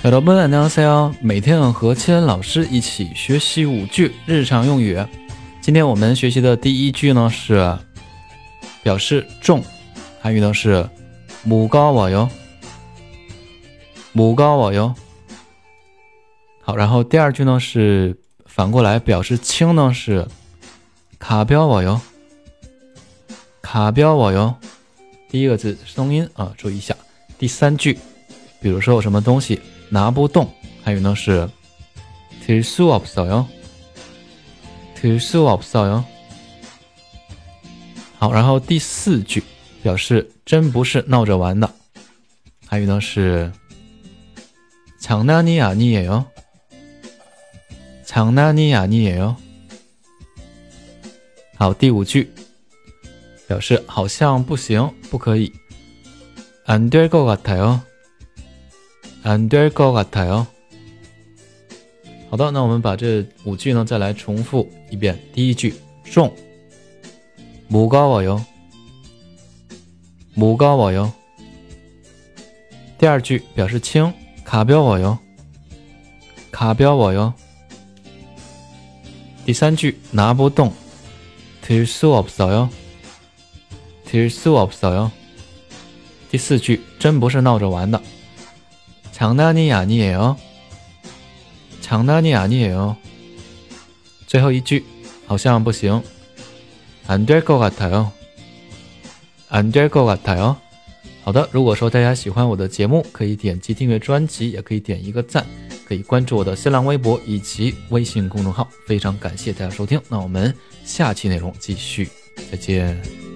小伙伴们，大家好！每天和千恩老师一起学习五句日常用语。今天我们学习的第一句呢是表示重，韩语呢是母高我哟，母高我哟。好，然后第二句呢是反过来表示轻呢是卡标我哟，卡标我哟。第一个字声音啊，注意一下。第三句，比如说有什么东西。拿不动，还有呢是들수없어 요， 들수없어 요。 好，然后第四句表示真不是闹着玩的，还有呢是장난이아니에 요， 장난이아니에 요。 好，第五句表示好像不行，不可以，안될것같아 요。 안될것같아 요。 好的，那我们把这五句呢再来重复一遍。第一句重，무거워 요， 무거워 요。 第二句表示轻，가벼워 요， 가벼워 요。 第三句拿不动，들수없어 요， 들수없어 요。 第四句真不是闹着玩的。 장난이아니에 요， 장난이아니에 요。 最后一句好像不行，안될것같아 요， 안될것같아 요。 好的，如果说大家喜欢我的节目，可以点击订阅专辑，也可以点一个赞，可以关注我的新浪微博以及微信公众号。非常感谢大家收听，那我们下期内容继续，再见。